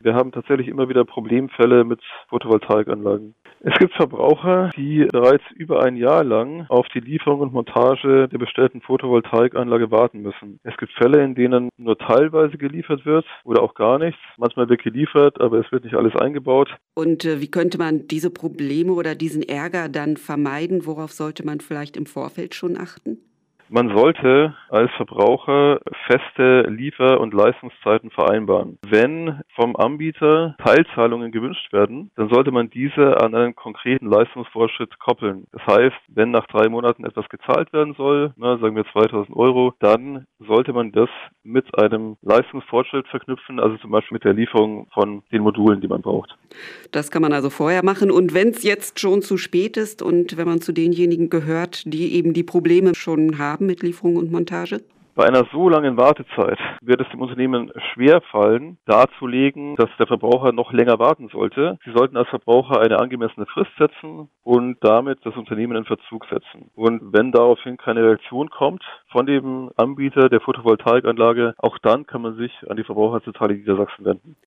Wir haben tatsächlich immer wieder Problemfälle mit Photovoltaikanlagen. Es gibt Verbraucher, die bereits über ein Jahr lang auf die Lieferung und Montage der bestellten Photovoltaikanlage warten müssen. Es gibt Fälle, in denen nur teilweise geliefert wird oder auch gar nichts. Manchmal wird geliefert, aber es wird nicht alles eingebaut. Und äh, wie könnte man diese Probleme oder diesen Ärger dann vermeiden? Worauf sollte man vielleicht im Vorfeld schon achten? Man sollte als Verbraucher feste Liefer- und Leistungszeiten vereinbaren. Wenn vom Anbieter Teilzahlungen gewünscht werden, dann sollte man diese an einen konkreten Leistungsvorschritt koppeln. Das heißt, wenn nach drei Monaten etwas gezahlt werden soll, na, sagen wir 2000 Euro, dann sollte man das mit einem Leistungsfortschritt verknüpfen, also zum Beispiel mit der Lieferung von den Modulen, die man braucht. Das kann man also vorher machen. Und wenn es jetzt schon zu spät ist und wenn man zu denjenigen gehört, die eben die Probleme schon haben, haben mit Lieferung und Montage? Bei einer so langen Wartezeit wird es dem Unternehmen schwer fallen, darzulegen, dass der Verbraucher noch länger warten sollte. Sie sollten als Verbraucher eine angemessene Frist setzen und damit das Unternehmen in Verzug setzen. Und wenn daraufhin keine Reaktion kommt von dem Anbieter der Photovoltaikanlage, auch dann kann man sich an die Verbraucherzentrale Niedersachsen wenden.